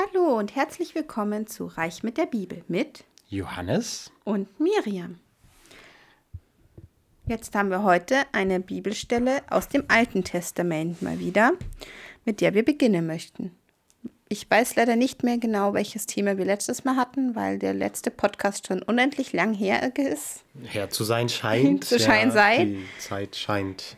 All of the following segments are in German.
Hallo und herzlich willkommen zu Reich mit der Bibel mit Johannes und Miriam. Jetzt haben wir heute eine Bibelstelle aus dem Alten Testament mal wieder, mit der wir beginnen möchten. Ich weiß leider nicht mehr genau, welches Thema wir letztes Mal hatten, weil der letzte Podcast schon unendlich lang her ist. Her zu sein scheint. zu scheinen ja, sei. Die Zeit scheint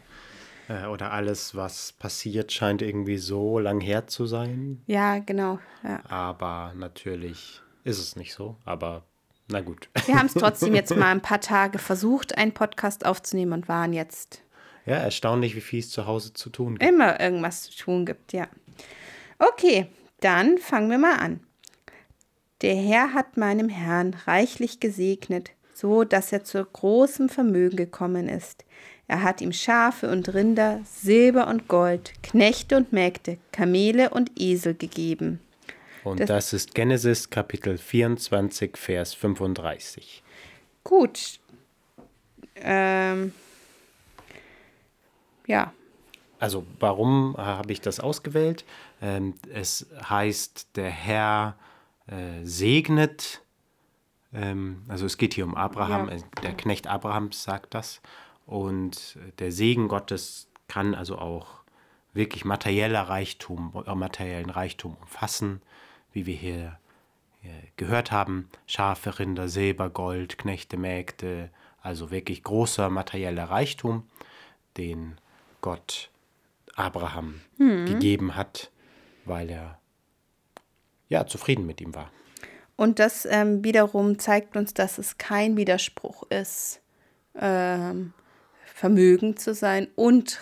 äh, oder alles, was passiert, scheint irgendwie so lang her zu sein. Ja, genau. Ja. Aber natürlich ist es nicht so. Aber na gut. Wir haben es trotzdem jetzt mal ein paar Tage versucht, einen Podcast aufzunehmen und waren jetzt. Ja, erstaunlich, wie viel es zu Hause zu tun gibt. Immer irgendwas zu tun gibt, ja. Okay, dann fangen wir mal an. Der Herr hat meinem Herrn reichlich gesegnet, so dass er zu großem Vermögen gekommen ist. Er hat ihm Schafe und Rinder, Silber und Gold, Knechte und Mägde, Kamele und Esel gegeben. Und das, das ist Genesis Kapitel 24, Vers 35. Gut. Ähm, ja, also warum habe ich das ausgewählt? Ähm, es heißt, der Herr äh, segnet, ähm, also es geht hier um Abraham, ja. Der Knecht Abrahams sagt das. Und der Segen Gottes kann also auch wirklich materieller Reichtum, äh, materiellen Reichtum umfassen, wie wir hier gehört haben. Schafe, Rinder, Silber, Gold, Knechte, Mägde, also wirklich großer materieller Reichtum, den Gott Abraham hm. gegeben hat, weil er ja zufrieden mit ihm war. Und das ähm, wiederum zeigt uns, dass es kein Widerspruch ist, ähm, vermögend zu sein und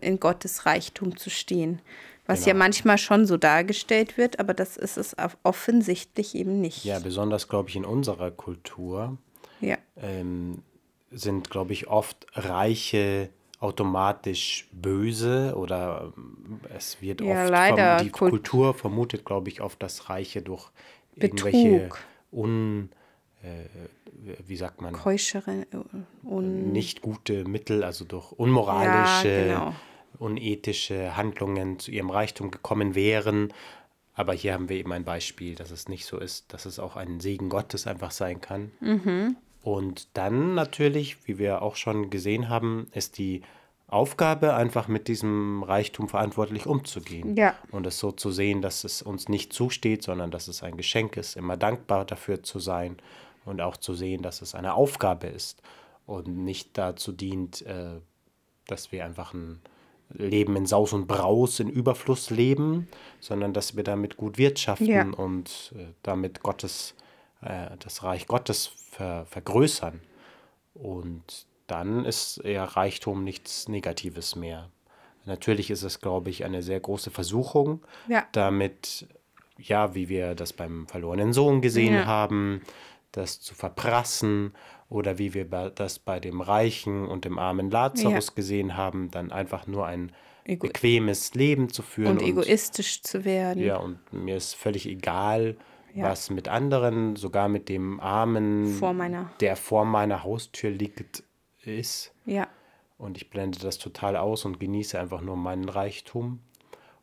in Gottes Reichtum zu stehen. Was genau. ja manchmal schon so dargestellt wird, aber das ist es offensichtlich eben nicht. Ja, besonders, glaube ich, in unserer Kultur ja. ähm, sind, glaube ich, oft reiche automatisch böse oder ähm, es wird ja, oft leider. die Kult Kultur vermutet, glaube ich, oft das Reiche durch Betrug. irgendwelche un wie sagt man Keuschere, un nicht gute Mittel, also durch unmoralische, ja, genau. unethische Handlungen zu ihrem Reichtum gekommen wären. Aber hier haben wir eben ein Beispiel, dass es nicht so ist, dass es auch ein Segen Gottes einfach sein kann. Mhm. Und dann natürlich, wie wir auch schon gesehen haben, ist die Aufgabe, einfach mit diesem Reichtum verantwortlich umzugehen. Ja. Und es so zu sehen, dass es uns nicht zusteht, sondern dass es ein Geschenk ist, immer dankbar dafür zu sein und auch zu sehen, dass es eine Aufgabe ist und nicht dazu dient, äh, dass wir einfach ein Leben in Saus und Braus, in Überfluss leben, sondern dass wir damit gut wirtschaften ja. und äh, damit Gottes, äh, das Reich Gottes ver vergrößern. Und dann ist ja Reichtum nichts Negatives mehr. Natürlich ist es, glaube ich, eine sehr große Versuchung, ja. damit, ja, wie wir das beim verlorenen Sohn gesehen ja. haben, das zu verprassen oder wie wir das bei dem reichen und dem armen Lazarus ja. gesehen haben, dann einfach nur ein Ego bequemes Leben zu führen. Und, und egoistisch zu werden. Ja, und mir ist völlig egal, ja. was mit anderen, sogar mit dem Armen, vor meiner. der vor meiner Haustür liegt, ist. Ja. Und ich blende das total aus und genieße einfach nur meinen Reichtum.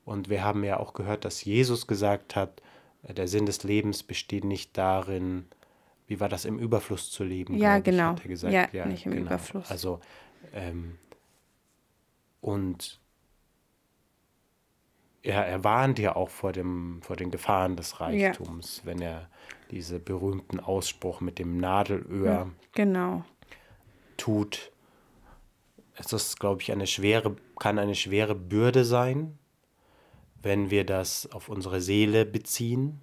Und wir haben ja auch gehört, dass Jesus gesagt hat, der Sinn des Lebens besteht nicht darin, wie war das, im Überfluss zu leben. Ja, genau. Ich, gesagt. Ja, ja, nicht im genau. Überfluss. Also, ähm, und er, er warnt ja auch vor, dem, vor den Gefahren des Reichtums, ja. wenn er diese berühmten Ausspruch mit dem Nadelöhr ja, genau. tut. Es ist, glaube ich, eine schwere, kann eine schwere Bürde sein, wenn wir das auf unsere Seele beziehen.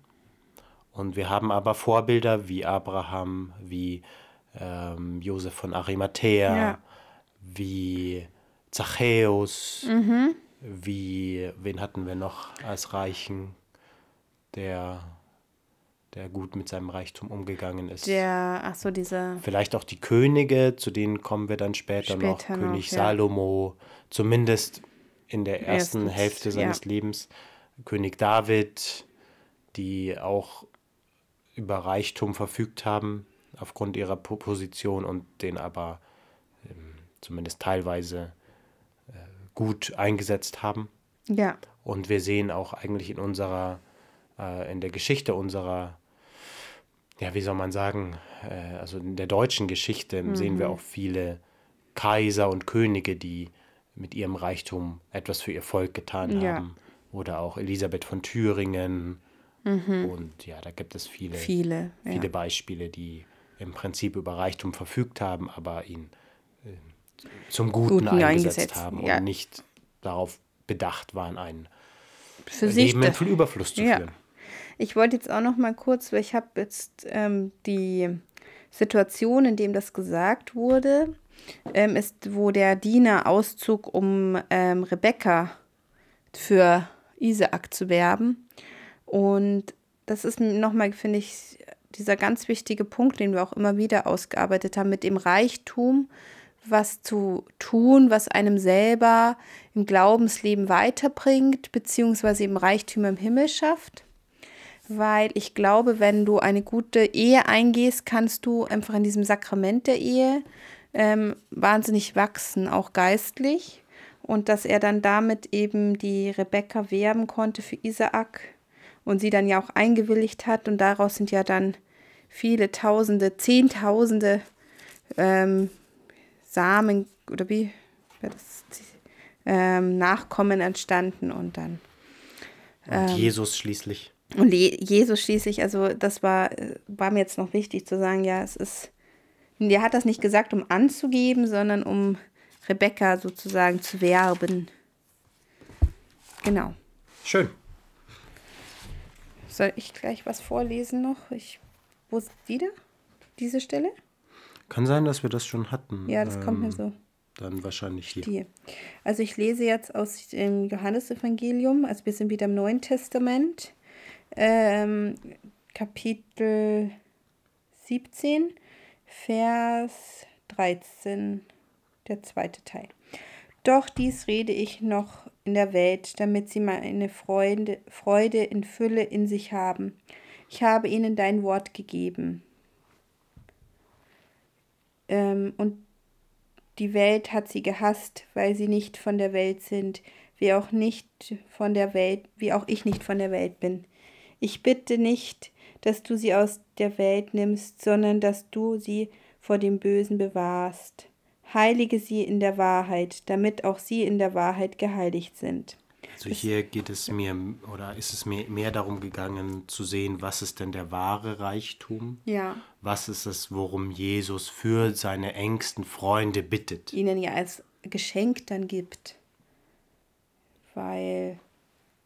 Und wir haben aber Vorbilder wie Abraham, wie ähm, Josef von Arimathea, ja. wie Zachäus, mhm wie, wen hatten wir noch als Reichen, der, der gut mit seinem Reichtum umgegangen ist? Der, ach so, dieser. Vielleicht auch die Könige, zu denen kommen wir dann später, später noch. noch. König ja. Salomo, zumindest in der ersten Erstens, Hälfte seines ja. Lebens. König David, die auch über Reichtum verfügt haben, aufgrund ihrer Position und den aber ähm, zumindest teilweise gut eingesetzt haben. Ja. Und wir sehen auch eigentlich in unserer äh, in der Geschichte unserer, ja, wie soll man sagen, äh, also in der deutschen Geschichte mhm. sehen wir auch viele Kaiser und Könige, die mit ihrem Reichtum etwas für ihr Volk getan ja. haben. Oder auch Elisabeth von Thüringen. Mhm. Und ja, da gibt es viele, viele, ja. viele Beispiele, die im Prinzip über Reichtum verfügt haben, aber ihn äh, zum Guten, Guten eingesetzt, eingesetzt, haben ja. und nicht darauf bedacht waren, ein Für Leben in Überfluss zu führen. Ich wollte jetzt auch noch mal kurz, weil ich habe jetzt ähm, die Situation, in dem das gesagt wurde, ähm, ist, wo der Diener auszog, um ähm, Rebecca für Isaak zu werben. Und das ist nochmal, finde ich, dieser ganz wichtige Punkt, den wir auch immer wieder ausgearbeitet haben, mit dem Reichtum was zu tun, was einem selber im Glaubensleben weiterbringt, beziehungsweise im Reichtum im Himmel schafft. Weil ich glaube, wenn du eine gute Ehe eingehst, kannst du einfach in diesem Sakrament der Ehe ähm, wahnsinnig wachsen, auch geistlich. Und dass er dann damit eben die Rebecca werben konnte für Isaak und sie dann ja auch eingewilligt hat. Und daraus sind ja dann viele Tausende, Zehntausende ähm, Samen oder wie das, ähm, Nachkommen entstanden und dann. Ähm, und Jesus schließlich. Und Jesus schließlich, also das war, war mir jetzt noch wichtig zu sagen, ja, es ist er hat das nicht gesagt, um anzugeben, sondern um Rebecca sozusagen zu werben. Genau. Schön. Soll ich gleich was vorlesen noch? Ich, wo ist wieder? Diese Stelle? Kann sein, dass wir das schon hatten. Ja, das ähm, kommt mir ähm, so. Dann wahrscheinlich hier. Die. Also ich lese jetzt aus dem Johannesevangelium, also wir sind wieder im Neuen Testament, ähm, Kapitel 17, Vers 13, der zweite Teil. Doch dies rede ich noch in der Welt, damit sie meine Freude, Freude in Fülle in sich haben. Ich habe ihnen dein Wort gegeben. Ähm, und die Welt hat sie gehasst, weil sie nicht von der Welt sind, wie auch nicht von der Welt, wie auch ich nicht von der Welt bin. Ich bitte nicht, dass du sie aus der Welt nimmst, sondern dass du sie vor dem Bösen bewahrst. Heilige sie in der Wahrheit, damit auch sie in der Wahrheit geheiligt sind. Also hier geht es mir oder ist es mir mehr darum gegangen zu sehen, was ist denn der wahre Reichtum? Ja. Was ist es, worum Jesus für seine engsten Freunde bittet? Ihnen ja als Geschenk dann gibt. Weil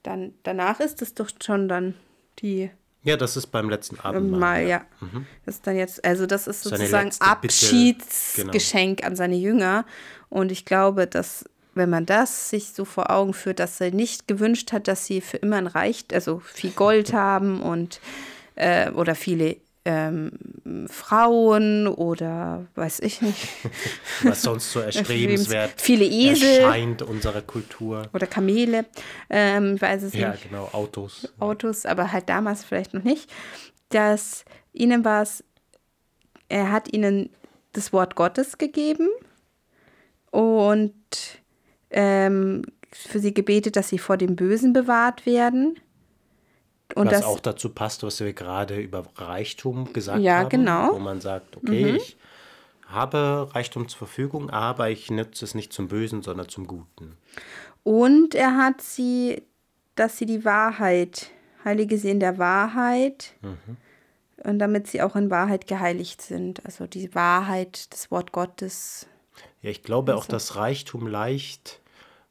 dann danach ist es doch schon dann die ja, das ist beim letzten Abend. Mal, ja. Mhm. Das ist dann jetzt, also das ist sozusagen Abschiedsgeschenk genau. an seine Jünger. Und ich glaube, dass wenn man das sich so vor Augen führt, dass er nicht gewünscht hat, dass sie für immer ein Reich, also viel Gold haben und äh, oder viele ähm, Frauen oder weiß ich nicht. Was sonst so erstrebenswert viele Esel erscheint unserer Kultur. Oder Kamele, ähm, weiß es ja, nicht. Ja, genau, Autos. Autos, aber halt damals vielleicht noch nicht. Dass ihnen war es, er hat ihnen das Wort Gottes gegeben und ähm, für sie gebetet, dass sie vor dem Bösen bewahrt werden. Und was das, auch dazu passt, was wir gerade über Reichtum gesagt ja, haben. Genau. Wo man sagt, okay, mhm. ich habe Reichtum zur Verfügung, aber ich nutze es nicht zum Bösen, sondern zum Guten. Und er hat sie, dass sie die Wahrheit, heilige sie in der Wahrheit. Mhm. Und damit sie auch in Wahrheit geheiligt sind. Also die Wahrheit, das Wort Gottes. Ja, ich glaube also. auch, dass Reichtum leicht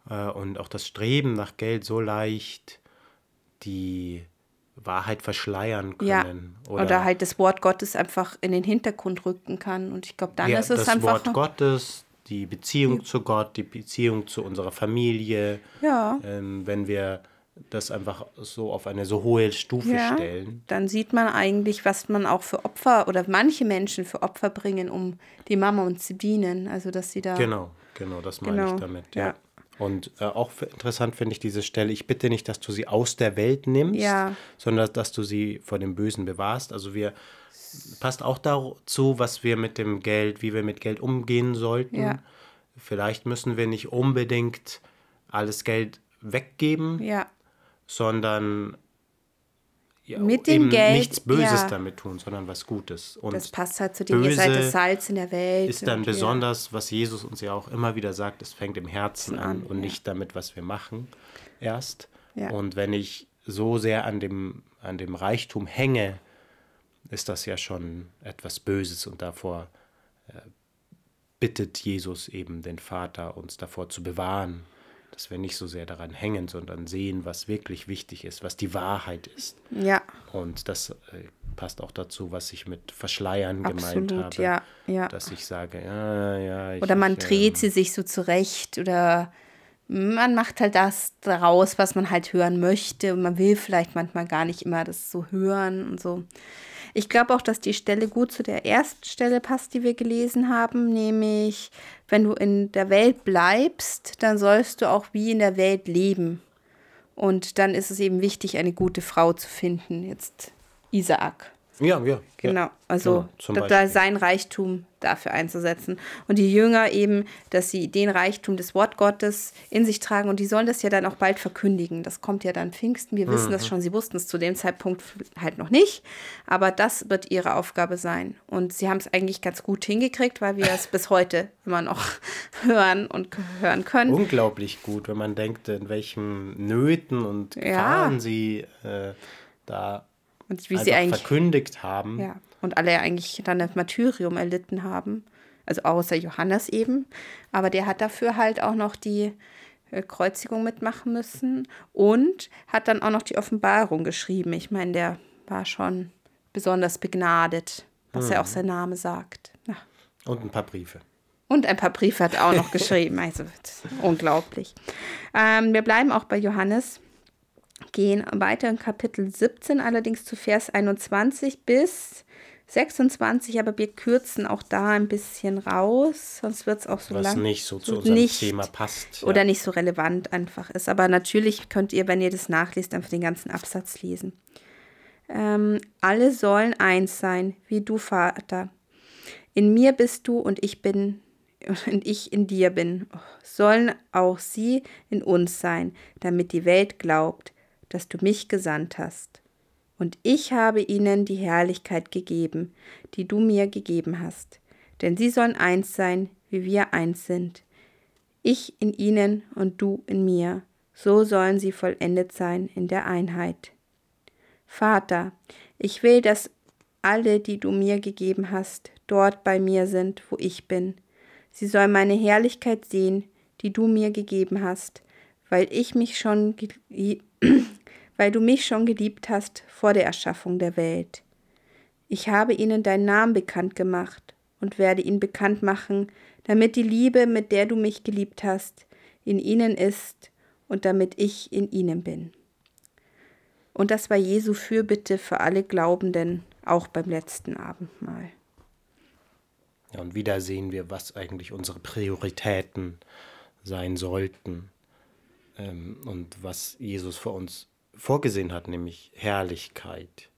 äh, und auch das Streben nach Geld so leicht die Wahrheit verschleiern können. Ja. Oder, oder, halt das Wort Gottes einfach in den Hintergrund rücken kann. Und ich glaube, dann ja, ist es das einfach. Das Wort Gottes, die Beziehung die, zu Gott, die Beziehung zu unserer Familie. Ja. Ähm, wenn wir das einfach so auf eine so hohe Stufe ja, stellen. Dann sieht man eigentlich, was man auch für Opfer oder manche Menschen für Opfer bringen, um die Mama und zu dienen. Also dass sie da. Genau, genau, das meine genau, ich damit. Ja. Und äh, auch interessant finde ich diese Stelle, ich bitte nicht, dass du sie aus der Welt nimmst, ja. sondern dass du sie vor dem Bösen bewahrst. Also wir passt auch dazu, was wir mit dem Geld, wie wir mit Geld umgehen sollten. Ja. Vielleicht müssen wir nicht unbedingt alles Geld weggeben, ja. sondern ja, mit dem Geld, nichts Böses ja. damit tun, sondern was Gutes. Und Das passt halt zu dem, ihr seid das Salz in der Welt. ist dann und, ja. besonders, was Jesus uns ja auch immer wieder sagt, es fängt im Herzen an an, und nicht damit, was wir machen erst. Und wenn ich so sehr an dem, an dem Reichtum hänge, ist das ja schon etwas Böses und davor äh, bittet Jesus eben den Vater, uns davor zu bewahren, dass wir nicht so sehr daran hängen, sondern sehen, was wirklich wichtig ist, was die Wahrheit ist. Ja, Und das äh, passt auch dazu, was ich mit Verschleiern gemeint absolut, habe. ja, ja. Dass ich sage, ja, ja. Ich, Oder man ich, dreht ähm, sie sich so zurecht oder man macht halt das daraus, was man halt hören möchte und man will vielleicht manchmal gar nicht immer das so hören und so. Ich glaube auch, dass die Stelle gut zu der ersten Stelle passt, die wir gelesen haben, nämlich wenn du in der Welt bleibst, dann sollst du auch wie in der Welt leben. Und dann ist es eben wichtig, eine gute Frau zu finden. Jetzt Isaak. Ja, ja. Genau, Ja, also genau, da, sein Reichtum dafür einzusetzen. Und die Jünger eben, dass sie den Reichtum des Wort Gottes in sich tragen und die sollen das ja dann auch bald verkündigen. Das kommt ja dann Pfingsten. Wir wissen Mhm. das schon, sie wussten es zu dem Zeitpunkt halt noch nicht, aber das wird ihre Aufgabe sein. Und sie haben es eigentlich ganz gut hingekriegt, weil wir es bis heute immer noch hören und hören können. Unglaublich gut, wenn man denkt, in welchen Nöten und Ja. Gefahren sie äh, da Und wie sie eigentlich verkündigt haben. Ja, und alle eigentlich dann das Martyrium erlitten haben. Also außer Johannes eben. Aber der hat dafür halt auch noch die äh, Kreuzigung mitmachen müssen und hat dann auch noch die Offenbarung geschrieben. Ich meine, der war schon besonders begnadet, was ja auch sein Name sagt. Ja. Und ein paar Briefe. Und ein paar Briefe hat er auch noch geschrieben. Also unglaublich. Ähm, wir bleiben auch bei Johannes, gehen weiter in Kapitel 17, allerdings zu Vers 21 bis 26, aber wir kürzen auch da ein bisschen raus, sonst wird es auch so Was lang. nicht so zu unserem nicht Thema passt. Oder ja. nicht so relevant einfach ist. Aber natürlich könnt ihr, wenn ihr das nachliest, einfach den ganzen Absatz lesen. Ähm, alle sollen eins sein, wie du, Vater. In mir bist du und ich bin und ich in dir bin. Sollen auch sie in uns sein, damit die Welt glaubt, dass du mich gesandt hast. Und ich habe ihnen die Herrlichkeit gegeben, die du mir gegeben hast. Denn sie sollen eins sein, wie wir eins sind. Ich in ihnen und du in mir. So sollen sie vollendet sein in der Einheit. Vater, ich will, dass alle, die du mir gegeben hast, dort bei mir sind, wo ich bin. Sie sollen meine Herrlichkeit sehen, die du mir gegeben hast, weil ich mich schon weil du mich schon geliebt hast vor der Erschaffung der Welt. Ich habe ihnen deinen Namen bekannt gemacht und werde ihn bekannt machen, damit die Liebe, mit der du mich geliebt hast, in ihnen ist und damit ich in ihnen bin. Und das war Jesu Fürbitte für alle Glaubenden, auch beim letzten Abendmahl. Ja, und wieder sehen wir, was eigentlich unsere Prioritäten sein sollten ähm, und was Jesus für uns vorgesehen hat, nämlich Herrlichkeit.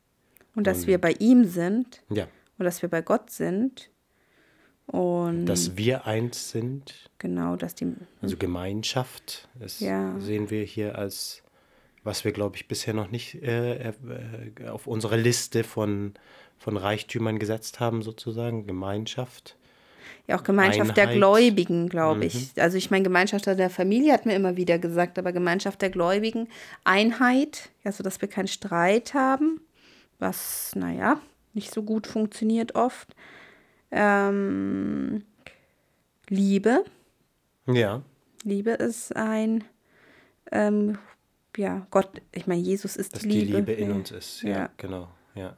Und dass wir bei ihm sind Ja, und dass wir bei Gott sind. Und dass wir eins sind, genau, dass die. also Gemeinschaft, das Ja. sehen wir hier als, was wir, glaube ich, bisher noch nicht äh, äh, auf unsere Liste von, von Reichtümern gesetzt haben, sozusagen, Gemeinschaft. Ja, auch Gemeinschaft der Einheit. Gläubigen, glaube ich. Also ich meine, Gemeinschaft der Familie hat mir immer wieder gesagt, aber Gemeinschaft der Gläubigen, Einheit, also dass wir keinen Streit haben, was, naja, nicht so gut funktioniert oft. Ähm, Liebe. Ja, Liebe ist ein, ähm, ja, Gott, ich meine, Jesus ist dass die die Liebe. Liebe in ja. uns ist. Ja, Ja. genau. Ja.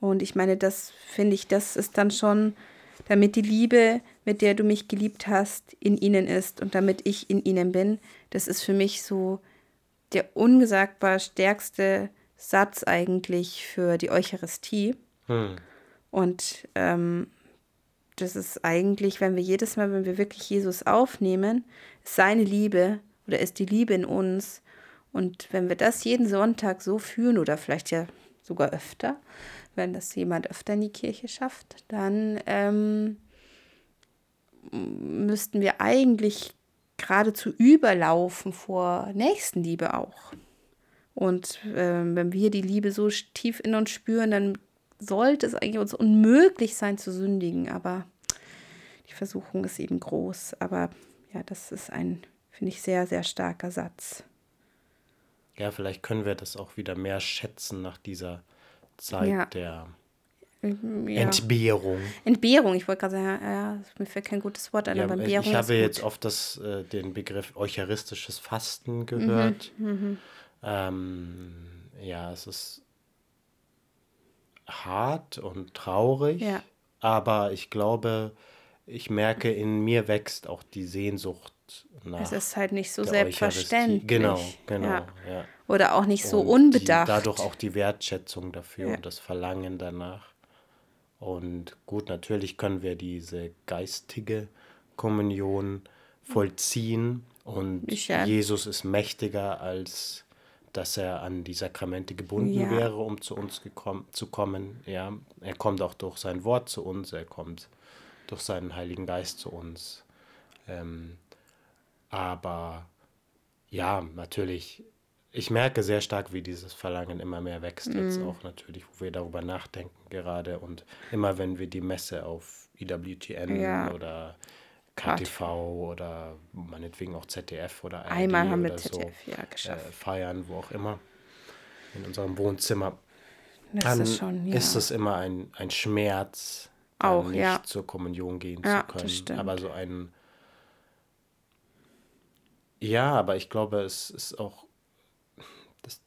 Und ich meine, das finde ich, das ist dann schon, damit die Liebe, mit der du mich geliebt hast, in ihnen ist und damit ich in ihnen bin, das ist für mich so der ungesagbar stärkste Satz eigentlich für die Eucharistie. Hm. Und ähm, das ist eigentlich, wenn wir jedes Mal, wenn wir wirklich Jesus aufnehmen, ist seine Liebe oder ist die Liebe in uns. Und wenn wir das jeden Sonntag so fühlen oder vielleicht ja sogar öfter, wenn das jemand öfter in die Kirche schafft, dann ähm, müssten wir eigentlich geradezu überlaufen vor Nächstenliebe auch. Und äh, wenn wir die Liebe so tief in uns spüren, dann sollte es eigentlich uns unmöglich sein zu sündigen. Aber die Versuchung ist eben groß. Aber ja, das ist ein, finde ich, sehr, sehr starker Satz. Ja, vielleicht können wir das auch wieder mehr schätzen nach dieser Zeit Ja. der Ja. Entbehrung. Entbehrung, ich wollte gerade sagen, ja, mir fällt kein gutes Wort ein, Ja, aber ich Entbehrung ich habe jetzt oft das, äh, den Begriff eucharistisches Mhm, Fasten gehört. Ähm, ja, es ist hart und traurig, Ja. aber ich glaube, ich merke, in mir wächst auch die Sehnsucht nach Es ist halt nicht so selbstverständlich. Genau, genau. Ja. Ja. Oder auch nicht so Und unbedacht. Die, dadurch auch die Wertschätzung dafür Ja. und das Verlangen danach. Und gut, natürlich können wir diese geistige Kommunion vollziehen und Ich, ja. Jesus ist mächtiger, als dass er an die Sakramente gebunden wäre, um zu uns gekommen, zu kommen. Ja, er kommt auch durch sein Wort zu uns, er kommt durch seinen Heiligen Geist zu uns. Ähm, aber ja, natürlich, ich merke sehr stark, wie dieses Verlangen immer mehr wächst, jetzt Mhm. auch natürlich, wo wir darüber nachdenken gerade. Und immer wenn wir die Messe auf IWTN Ja. oder KTV oder meinetwegen auch ZDF oder ARD Einmal haben wir ZDF, so, ja, äh, geschafft. feiern, wo auch immer, in unserem Wohnzimmer, Das dann ist schon, ja. ist es immer ein, ein Schmerz, Auch, nicht ja. zur Kommunion gehen zu können. Aber so ein ja, aber ich glaube, es ist auch das,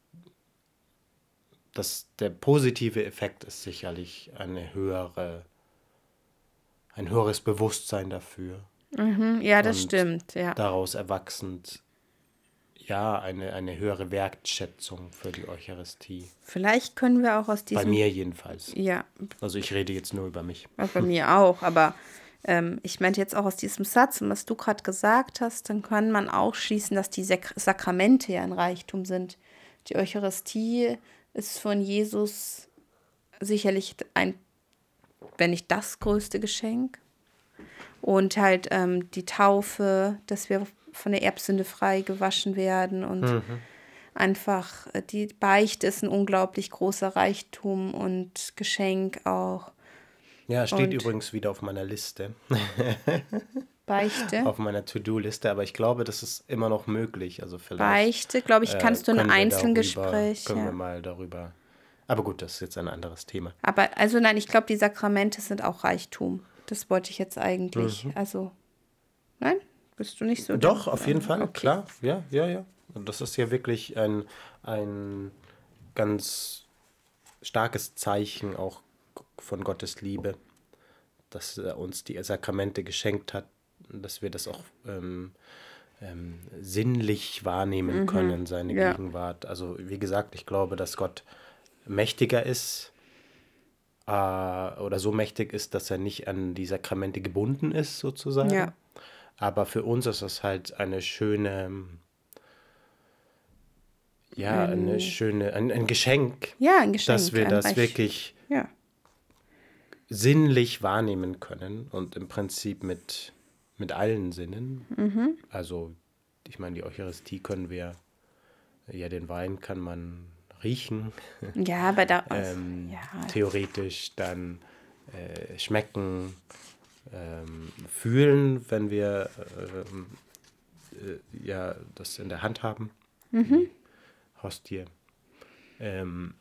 das, der positive Effekt ist sicherlich eine höhere, ein höheres Bewusstsein dafür. Mhm, ja, das und stimmt, ja. Daraus erwachsend, ja, eine, eine höhere Wertschätzung für die Eucharistie. Vielleicht können wir auch aus Bei diesem. mir jedenfalls. Ja, Also ich rede jetzt nur über mich. Also bei mir auch, aber ähm, ich meinte jetzt auch aus diesem Satz und was du gerade gesagt hast, dann kann man auch schließen, dass die Sak Sakramente ja ein Reichtum sind. Die Eucharistie ist von Jesus sicherlich ein, wenn nicht das größte Geschenk. Und halt ähm, die Taufe, dass wir von der Erbsünde frei gewaschen werden und einfach äh, die Beichte ist ein unglaublich großer Reichtum und Geschenk auch. Ja, steht Und- übrigens wieder auf meiner Liste, Beichte. auf meiner To-Do-Liste, aber ich glaube, das ist immer noch möglich. Also vielleicht Beichte, glaube ich, äh, kannst du in können wir Einzelgespräch. Darüber, können wir Ja. mal darüber. Aber gut, das ist jetzt ein anderes Thema. Aber also nein, ich glaube, die Sakramente sind auch Reichtum. Das wollte ich jetzt eigentlich. Also, nein, bist du nicht so. Mhm. Doch, auf jeden Fall, Okay. klar. Ja, ja, ja. Und das ist ja wirklich ein, ein ganz starkes Zeichen auch von Gottes Liebe, dass er uns die Sakramente geschenkt hat, dass wir das auch ähm, ähm, sinnlich wahrnehmen können, seine Mhm. ja. Gegenwart. Also wie gesagt, ich glaube, dass Gott mächtiger ist äh, oder so mächtig ist, dass er nicht an die Sakramente gebunden ist, sozusagen. Ja. Aber für uns ist es halt eine schöne, ja, eine schöne, ein, ein Geschenk, Ja, ein Geschenk. dass wir das Reich- wirklich Ja, sinnlich wahrnehmen können und im Prinzip mit, mit allen Sinnen. Mhm. Also, ich meine, die Eucharistie können wir, ja, den Wein kann man riechen, ja aber da. ähm, ja, theoretisch dann äh, schmecken, ähm, fühlen, wenn wir ähm, äh, ja, das in der Hand haben, die Hostie. Ähm,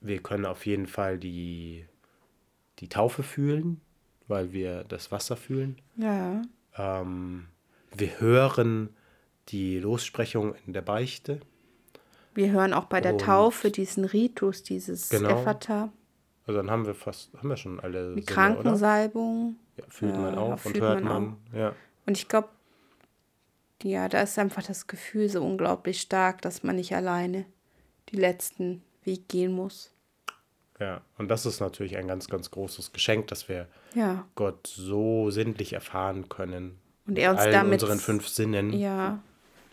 wir können auf jeden Fall die, die Taufe fühlen, weil wir das Wasser fühlen. ja, Ähm, wir hören die Lossprechung in der Beichte. wir hören auch bei der Und- Taufe diesen Ritus, dieses Genau. Ephata, Also dann haben wir fast, haben wir schon alle die Sinne? Krankensalbung. Ja, fühlt man Ja, auch und hört man man. Ja. Und ich glaube, ja, da ist einfach das Gefühl so unglaublich stark, dass man nicht alleine die letzten Weg gehen muss. Ja, und das ist natürlich ein ganz, ganz großes Geschenk, dass wir Ja, Gott so sinnlich erfahren können. Und er uns damit- unseren fünf Sinnen. ja,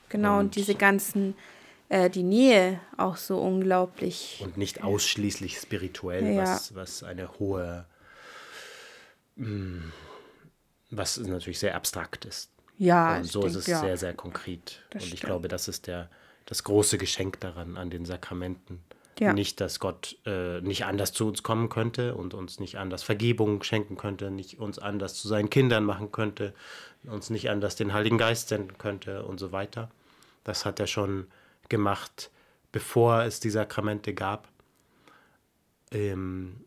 genau. Und, Und- diese ganzen, äh, die Nähe auch so unglaublich. Und nicht ausschließlich spirituell, Ja. was, was eine hohe, mm, was natürlich sehr abstrakt ist. Ja, und so ist denk, es ja. sehr, sehr konkret. Das und ich stimmt. glaube, das ist der, das große Geschenk daran, an den Sakramenten. Ja. Nicht, dass Gott äh, nicht anders zu uns kommen könnte und uns nicht anders Vergebung schenken könnte, nicht uns anders zu seinen Kindern machen könnte, uns nicht anders den Heiligen Geist senden könnte und so weiter. Das hat er schon gemacht, bevor es die Sakramente gab. Ähm,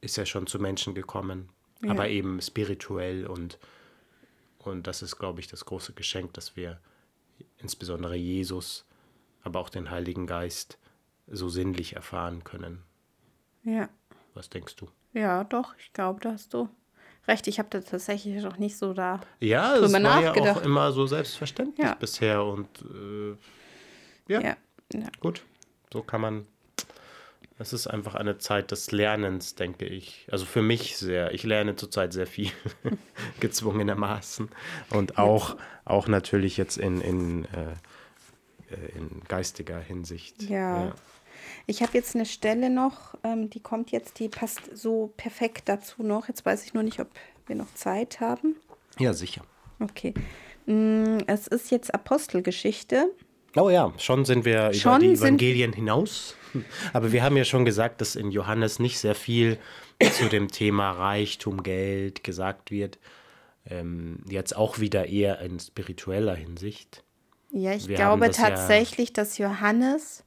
ist er schon zu Menschen gekommen, Ja. aber eben spirituell und, und das ist, glaube ich, das große Geschenk, dass wir insbesondere Jesus, aber auch den Heiligen Geist so sinnlich erfahren können. Ja. Was denkst du? Ja, doch, ich glaube, da hast du recht. Ich habe da tatsächlich noch nicht so da. Ja, Drüber es war ja auch nachgedacht. immer so selbstverständlich Ja. bisher und äh, ja, Ja. ja. gut, so kann man. Es ist einfach eine Zeit des Lernens, denke ich. Also für mich sehr. Ich lerne zurzeit sehr viel, gezwungenermaßen. Und auch, auch natürlich jetzt in, in, äh, in geistiger Hinsicht. Ja. Ich habe jetzt eine Stelle noch, ähm, die kommt jetzt, die passt so perfekt dazu noch. Jetzt weiß ich nur nicht, ob wir noch Zeit haben. ja, sicher. Okay. Mm, Es ist jetzt Apostelgeschichte. Oh ja, schon sind wir Schon über die Evangelien hinaus. Aber wir haben ja schon gesagt, dass in Johannes nicht sehr viel zu dem Thema Reichtum, Geld gesagt wird. Ähm, jetzt auch wieder eher in spiritueller Hinsicht. Ja, ich Wir glaube das ja- tatsächlich, dass Johannes,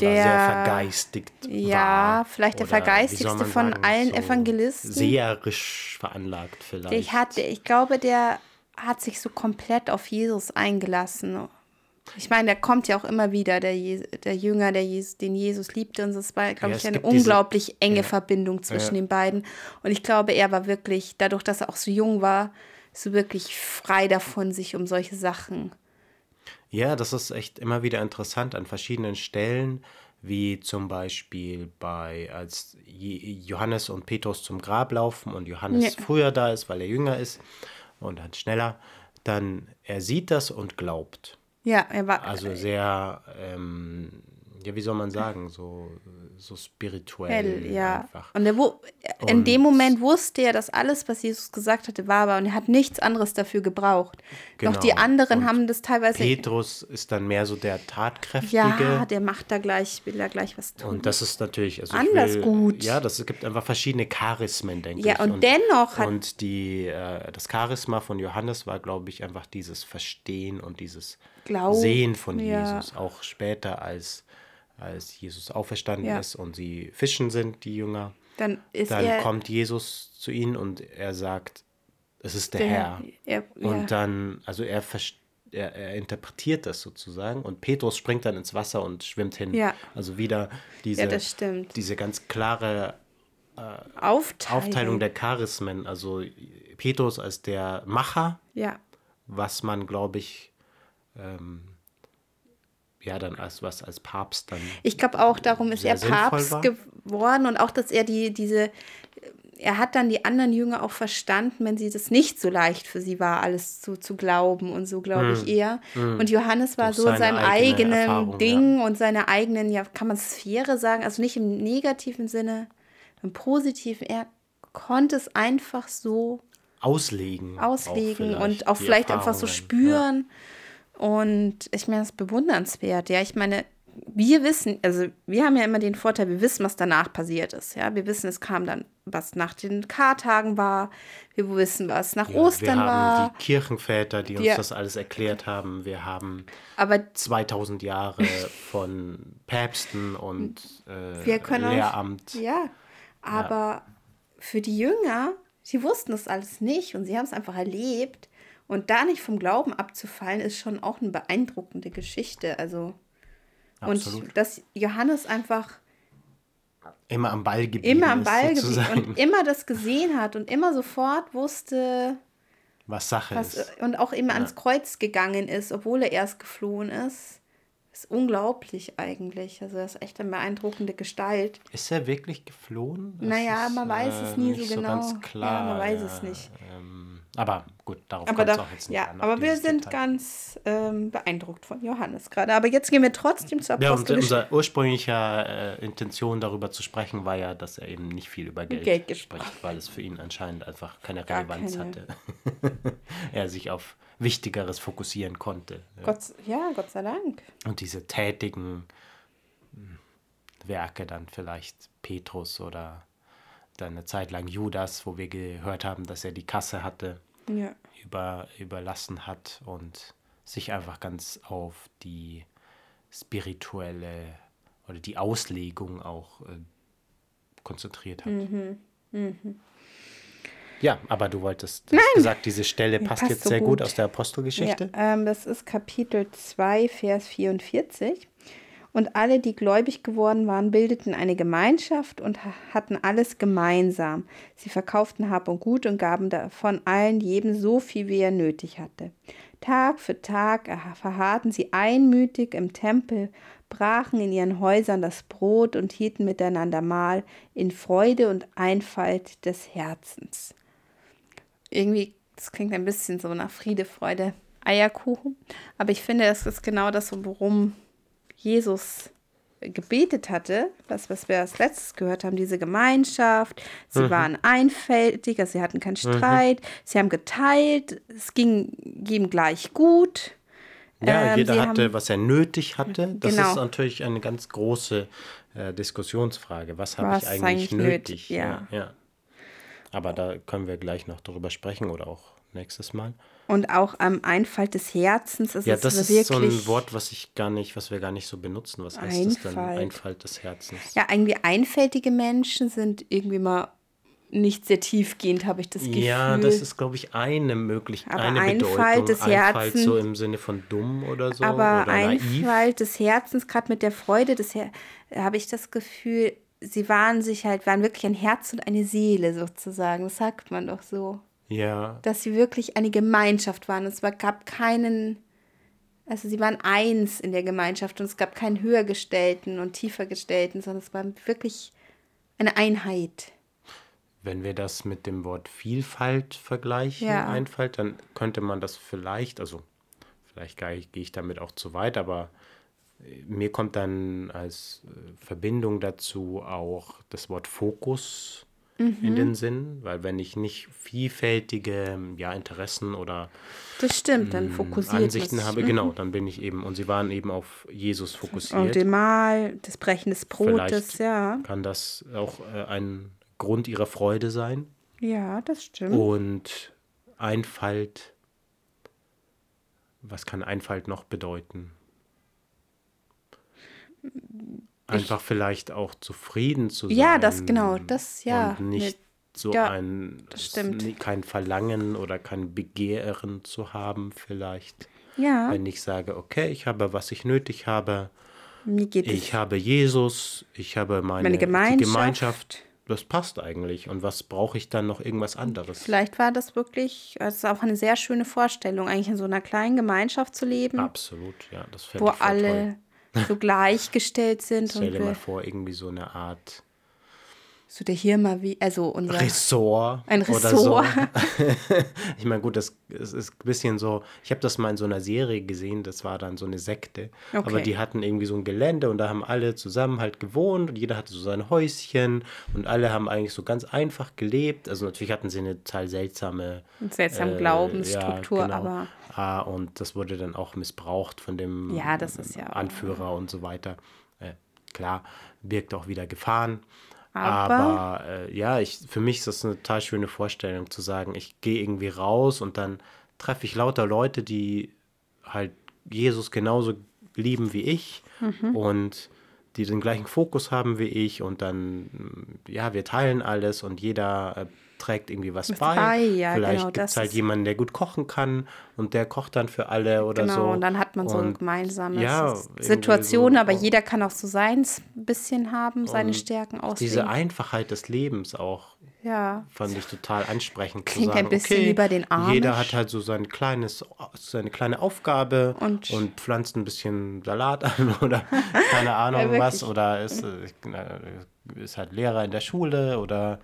Der- sehr vergeistigt ja, war. vielleicht der vergeistigste von sagen, allen so Evangelisten. Seherisch veranlagt vielleicht. ich, hatte, ich glaube, der hat sich so komplett auf Jesus eingelassen. Ich meine, der kommt ja auch immer wieder, der, Je der Jünger, der Jesus, den Jesus liebte. Und es war, glaube Ja, ich, eine gibt diese- unglaublich enge Ja. Verbindung zwischen Ja. den beiden. Und ich glaube, er war wirklich, dadurch, dass er auch so jung war, so wirklich frei davon, sich um solche Sachen. Ja, das ist echt immer wieder interessant an verschiedenen Stellen, wie zum Beispiel bei, als Johannes und Petrus zum Grab laufen und Johannes Ja. früher da ist, weil er jünger ist und dann schneller, dann er sieht das und glaubt. Ja, er war. Also sehr, ähm, ja, wie soll man sagen, so, so spirituell Hell, ja. einfach. Und, er, wo, in Und- dem Moment wusste er, dass alles, was Jesus gesagt hatte, wahr war. Und er hat nichts anderes dafür gebraucht. Doch die Genau. anderen Und haben das teilweise. Petrus ist dann mehr so der Tatkräftige. ja, der macht da gleich, will da gleich was tun. Und das ist natürlich also Anders will, gut. Ja, das es gibt einfach verschiedene Charismen, denke Ja, ich. und dennoch hat- und die äh, das Charisma von Johannes war, glaube ich, einfach dieses Verstehen und dieses Glauben, Sehen von ja. Jesus, auch später als als Jesus auferstanden Ja. ist und sie fischen sind, die Jünger. dann Dann kommt Jesus zu ihnen und er sagt, es ist der, der, Herr. Er, Und ja. dann, also er, er, er interpretiert das sozusagen und Petrus springt dann ins Wasser und schwimmt hin. Ja. Also wieder diese, diese ganz klare Aufteilung. Aufteilung der Charismen. Also Petrus als der Macher, was man, glaube ich, ähm, ja, dann als was als Papst dann. Ich glaube auch, darum ist er Papst war. geworden und auch, dass er die, diese, er hat dann die anderen Jünger auch verstanden, wenn sie das nicht so leicht für sie war, alles zu, zu glauben und so glaube ich eher. Und Johannes war Hm. Durch so in seine seinem eigene eigenen Erfahrung, Ding und seiner eigenen, ja, kann man Sphäre sagen, also nicht im negativen Sinne, im positiven, er konnte es einfach so Auslegen. auch auslegen vielleicht, und auch vielleicht einfach so spüren. Und ich meine, das ist bewundernswert. Ja, ich meine, wir wissen, also wir haben ja immer den Vorteil, wir wissen, was danach passiert ist. Ja, wir wissen, es kam dann, was nach den Kartagen war. Wir wissen, was nach Ja, Ostern wir haben war. die Kirchenväter, die uns Wir- das alles erklärt haben. Wir haben Aber 2000 Jahre von Päpsten und äh, wir können Lehramt. auch, ja, aber für die Jünger, sie wussten das alles nicht und sie haben es einfach erlebt. Und da nicht vom Glauben abzufallen, ist schon auch eine beeindruckende Geschichte. Also, Absolut. und dass Johannes einfach Immer am Ball geblieben immer am ist, Ball geblieben sozusagen, und immer das gesehen hat und immer sofort wusste, was Sache was, ist. und auch immer ans Kreuz gegangen ist, obwohl er erst geflohen ist. Ist unglaublich eigentlich. Also, das ist echt eine beeindruckende Gestalt. Ist er wirklich geflohen? Das Naja, ist, man weiß es nie nicht so genau. ganz klar. Ja, man weiß es nicht. Ähm, aber gut, darauf kommt es da, auch jetzt nicht ja, an. aber wir sind Detail. ganz ähm, beeindruckt von Johannes gerade. Aber jetzt gehen wir trotzdem zur Ja, und Apostelgeschichte. unsere ursprüngliche äh, Intention darüber zu sprechen war ja, dass er eben nicht viel über Geld, Geld gesprochen spricht, weil es für ihn anscheinend einfach keine Gar Relevanz keine. hatte. er sich auf Wichtigeres fokussieren konnte. Ja. Gott, ja, Gott sei Dank. Und diese tätigen hm, Werke dann vielleicht Petrus oder dann eine Zeit lang Judas, wo wir gehört haben, dass er die Kasse hatte, Ja. über, überlassen hat und sich einfach ganz auf die spirituelle oder die Auslegung auch äh, konzentriert hat. Mhm. Ja, aber du wolltest, hast gesagt, diese Stelle passt, passt jetzt so sehr gut gut. aus der Apostelgeschichte. Ja, ähm, das ist Kapitel 2, Vers 44. Und alle, die gläubig geworden waren, bildeten eine Gemeinschaft und ha- hatten alles gemeinsam. Sie verkauften Hab und Gut und gaben davon allen jedem so viel, wie er nötig hatte. Tag für Tag erha- verharrten sie einmütig im Tempel, brachen in ihren Häusern das Brot und hielten miteinander Mahl in Freude und Einfalt des Herzens irgendwie, das klingt ein bisschen so nach Friede, Freude, Eierkuchen. Aber ich finde, das ist genau das, worum Jesus gebetet hatte, was, was wir als letztes gehört haben, diese Gemeinschaft. Sie waren einfältig, also sie hatten keinen Streit, sie haben geteilt, es ging jedem gleich gut. Ja, Ähm, jeder hatte, haben- was er nötig hatte. Das Genau. ist natürlich eine ganz große äh, Diskussionsfrage. Was habe ich eigentlich eigentlich nötig? nötig? Ja. ja. Aber da können wir gleich noch drüber sprechen oder auch nächstes Mal. Und auch am Einfalt des Herzens. Es Ja, ist das ist wirklich, so ein Wort, was ich gar nicht, was wir gar nicht so benutzen. Was heißt das denn? Einfalt. Einfalt des Herzens. Ja, irgendwie einfältige Menschen sind irgendwie mal nicht sehr tiefgehend, habe ich das Gefühl. Ja, das ist, glaube ich, eine Möglichkeit, eine Einfalt Bedeutung. des Einfalt Herzens- so im Sinne von dumm oder so Aber oder naiv. Einfalt des Herzens, gerade mit der Freude des Her habe ich das Gefühl, sie waren sich halt, waren wirklich ein Herz und eine Seele sozusagen. Das sagt man doch so. Ja, Dass sie wirklich eine Gemeinschaft waren. Es war, gab keinen, also sie waren eins in der Gemeinschaft und es gab keinen höhergestellten und tiefergestellten, sondern es war wirklich eine Einheit. wenn wir das mit dem Wort Vielfalt vergleichen, Ja. Einfalt, dann könnte man das vielleicht, also vielleicht gehe ich, gehe ich damit auch zu weit, aber äh, mir kommt dann als äh, Verbindung dazu auch das Wort Fokus Mhm. in den Sinn, weil wenn ich nicht vielfältige ja, Interessen oder Das stimmt, dann fokussiert Mm, Ansichten man sich. habe, genau, dann bin ich eben, und sie waren eben auf Jesus Und fokussiert. dem Mahl, das Brechen des Brotes, Vielleicht ja. kann das auch äh, ein Grund ihrer Freude sein. Ja, das stimmt. Und Einfalt, was kann Einfalt noch bedeuten? Einfach vielleicht auch zufrieden zu sein. Ja, das genau, das ja. Und nicht so ja, ein, das kein Verlangen oder kein Begehren zu haben vielleicht. ja, Wenn ich sage, okay, ich habe, was ich nötig habe, mir geht ich es. habe Jesus, ich habe meine, Meine Gemeinschaft. Gemeinschaft. Das passt eigentlich. Und was brauche ich dann noch irgendwas anderes? Vielleicht war das wirklich, es ist auch eine sehr schöne Vorstellung, eigentlich in so einer kleinen Gemeinschaft zu leben, Absolut, ja, das fände wo ich alle so gleichgestellt sind. Stell dir mal vor, irgendwie so eine Art so der Hirma wie, also unser Ressort. ein Ressort. so. ich meine, gut, das, es ist ein bisschen so, ich habe das mal in so einer Serie gesehen, das war dann so eine Sekte. Aber Okay. die hatten irgendwie so ein Gelände und da haben alle zusammen halt gewohnt und jeder hatte so sein Häuschen und alle haben eigentlich so ganz einfach gelebt. Also natürlich hatten sie eine total seltsame seltsame äh, Glaubensstruktur, ja, genau. aber Ah, und das wurde dann auch missbraucht von dem Ja, das ist ja- Anführer und so weiter. Äh, klar, birgt auch wieder Gefahren. Aber- Aber, äh, ja, ich, für mich ist das eine total schöne Vorstellung zu sagen, ich gehe irgendwie raus und dann treffe ich lauter Leute, die halt Jesus genauso lieben wie ich Mhm. und die den gleichen Fokus haben wie ich und dann, ja, wir teilen alles und jeder äh, trägt irgendwie was Was bei. bei, ja, Vielleicht genau, gibt es halt jemanden, der gut kochen kann und der kocht dann für alle oder genau, so. und dann hat man so Und gemeinsame ja, Situationen, so- aber jeder kann auch so seins ein bisschen haben, seine Stärken ausleben. Diese Einfachheit des Lebens auch ja, fand ich total ansprechend Klingt zu ein sagen, bisschen okay, wie bei den Amish. jeder hat halt so sein kleines, seine kleine Aufgabe Und- und, pflanzt ein bisschen Salat an oder keine Ahnung wirklich. was oder ist, äh, ist halt Lehrer in der Schule oder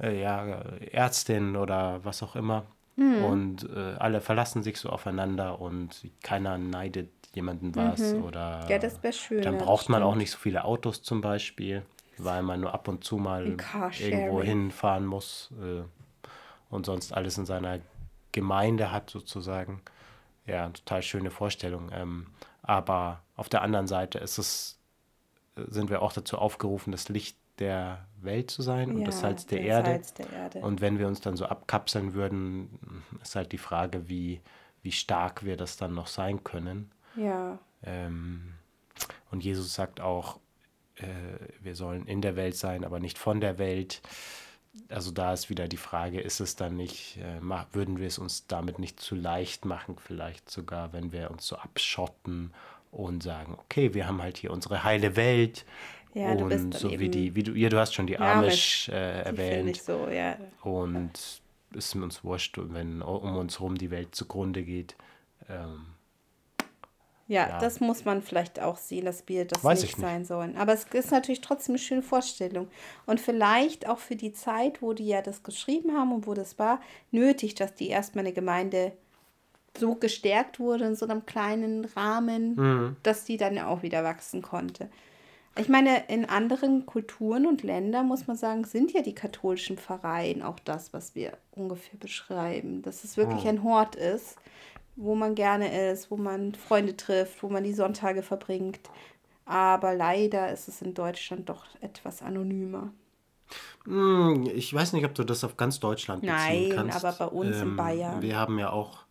äh, ja, Ärztin oder was auch immer. Mhm. Und äh, alle verlassen sich so aufeinander und keiner neidet jemanden was. Oder Mhm. Ja, das wär schön, Dann braucht man auch nicht so viele Autos zum Beispiel, weil man nur ab und zu mal irgendwo hinfahren muss äh, und sonst alles in seiner Gemeinde hat sozusagen. Ja, total schöne Vorstellung. Ähm, aber auf der anderen Seite ist es, äh, sind wir auch dazu aufgerufen, das Licht der Welt zu sein und das Ja, Salz der Erde. Salz der Erde. Und wenn wir uns dann so abkapseln würden, ist halt die Frage, wie, wie stark wir das dann noch sein können. Ja, Ähm, und Jesus sagt auch, äh, wir sollen in der Welt sein, aber nicht von der Welt. Also da ist wieder die Frage, ist es dann nicht, äh, mach, würden wir es uns damit nicht zu leicht machen, vielleicht sogar, wenn wir uns so abschotten und sagen, okay, wir haben halt hier unsere heile Welt. Ja, du und bist dann so wie die, wie du, ja, du hast schon die Amish, äh, erwähnt. so, ja. Und es ist uns wurscht, wenn um uns herum die Welt zugrunde geht. Ähm, Ja, Ja. das muss man vielleicht auch sehen, dass wir das Weiß nicht, ich nicht. sein sollen. Aber es ist natürlich trotzdem eine schöne Vorstellung. Und vielleicht auch für die Zeit, wo die ja das geschrieben haben und wo das war, nötig, dass die erstmal eine Gemeinde so gestärkt wurde in so einem kleinen Rahmen, Mhm. dass die dann ja auch wieder wachsen konnte. Ich meine, in anderen Kulturen und Ländern, muss man sagen, sind ja die katholischen Pfarreien auch das, was wir ungefähr beschreiben. Dass es wirklich ein Hort ist, wo man gerne ist, wo man Freunde trifft, wo man die Sonntage verbringt. Aber leider ist es in Deutschland doch etwas anonymer. Hm, Ich weiß nicht, ob du das auf ganz Deutschland beziehen Nein, kannst. Ähm, aber bei uns in Bayern. Wir haben ja auch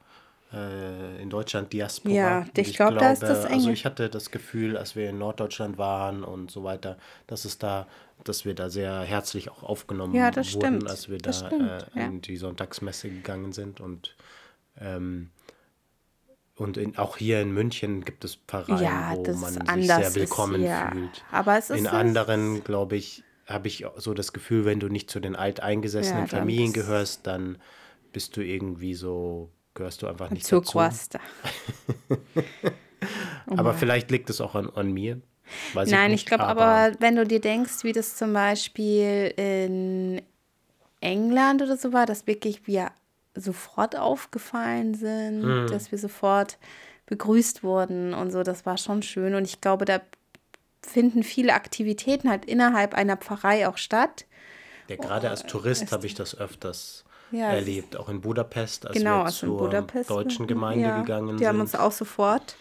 äh, in Deutschland Diaspora. Ja, Und ich glaub, da ist das Also enge. ich hatte das Gefühl, als wir in Norddeutschland waren und so weiter, dass es da, dass wir da sehr herzlich auch aufgenommen Ja, das wurden, stimmt. als wir da stimmt, äh, ja. in die Sonntagsmesse gegangen sind und ähm, und in, auch hier in München gibt es Pfarreien, Ja, wo man ist sich sehr ist, willkommen ja. fühlt. Aber es ist in anderen, glaube ich, habe ich so das Gefühl, wenn du nicht zu den alteingesessenen Ja, Familien gehörst, dann bist du irgendwie so, gehörst du einfach nicht Zur dazu. Quasta. Aber vielleicht liegt es auch an, an mir. Weiß Nein, nicht, ich glaube aber, wenn du dir denkst, wie das zum Beispiel in England oder so war, dass wirklich wir sofort aufgefallen sind, Hm. dass wir sofort begrüßt wurden und so, das war schon schön. Und ich glaube, da finden viele Aktivitäten halt innerhalb einer Pfarrei auch statt. Ja, gerade als Tourist habe ich das öfters Ja, erlebt, auch in Budapest, als genau, wir also in zur Budapest. deutschen Gemeinde ja, gegangen Die haben sind. uns auch sofort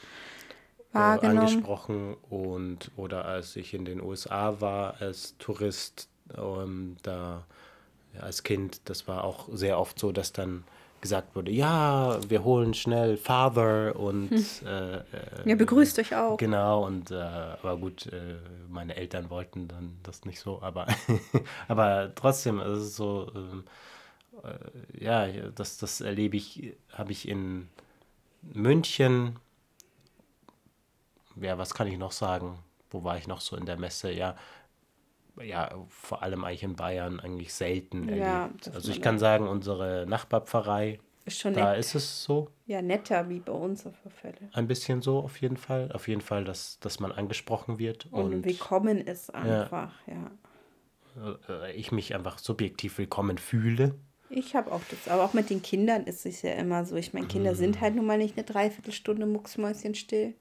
äh, wahrgenommen. angesprochen und oder als ich in den USA war als Tourist, ähm, da ja, als Kind, das war auch sehr oft so, dass dann gesagt wurde, ja, wir holen schnell Father und äh, äh, Ja, begrüßt euch auch. Genau, und äh, aber gut, äh, meine Eltern wollten dann das nicht so, aber, aber trotzdem, es ist so, ähm, äh, ja, das, das erlebe ich, habe ich in München, ja, was kann ich noch sagen? Wo war ich noch so in der Messe? Ja, ja, vor allem eigentlich in Bayern eigentlich selten Ja, erlebt. Also ich kann sagen, unsere Nachbarpfarrei, Ist schon da nett. ist es so. Ja, netter wie bei uns auf alle Fälle. Ein bisschen so auf jeden Fall. Auf jeden Fall, dass, dass man angesprochen wird Und, und, willkommen ist einfach, ja. äh, ich mich einfach subjektiv willkommen fühle. Ich habe auch das, aber auch mit den Kindern ist es ja immer so. Ich meine, Kinder sind halt nun mal nicht eine Dreiviertelstunde mucksmäuschen still.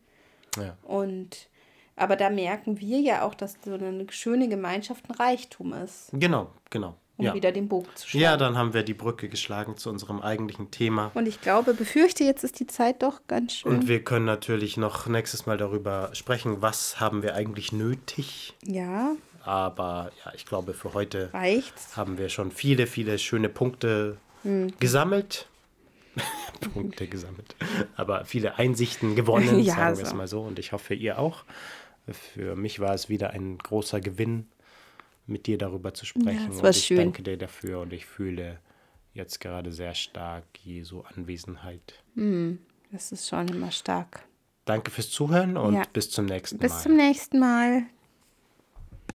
Ja. Und aber da merken wir ja auch, dass so eine schöne Gemeinschaft ein Reichtum ist, Genau, genau. um Ja. wieder den Bogen zu schlagen. ja, dann haben wir die Brücke geschlagen zu unserem eigentlichen Thema. Und ich glaube, befürchte, jetzt ist die Zeit doch ganz schön. Und wir können natürlich noch nächstes Mal darüber sprechen, was haben wir eigentlich nötig. ja, Aber ja, ich glaube, für heute reicht's. haben wir schon viele, viele schöne Punkte Hm. gesammelt. Punkte gesammelt. Aber viele Einsichten gewonnen, Ja, sagen wir es so. mal so. Und ich hoffe, ihr auch. Für mich war es wieder ein großer Gewinn, mit dir darüber zu sprechen. es war und ich schön. danke dir dafür und ich fühle jetzt gerade sehr stark Jesu Anwesenheit. Das ist schon immer stark. Danke fürs Zuhören und Ja. bis zum nächsten Bis Mal. zum nächsten Mal.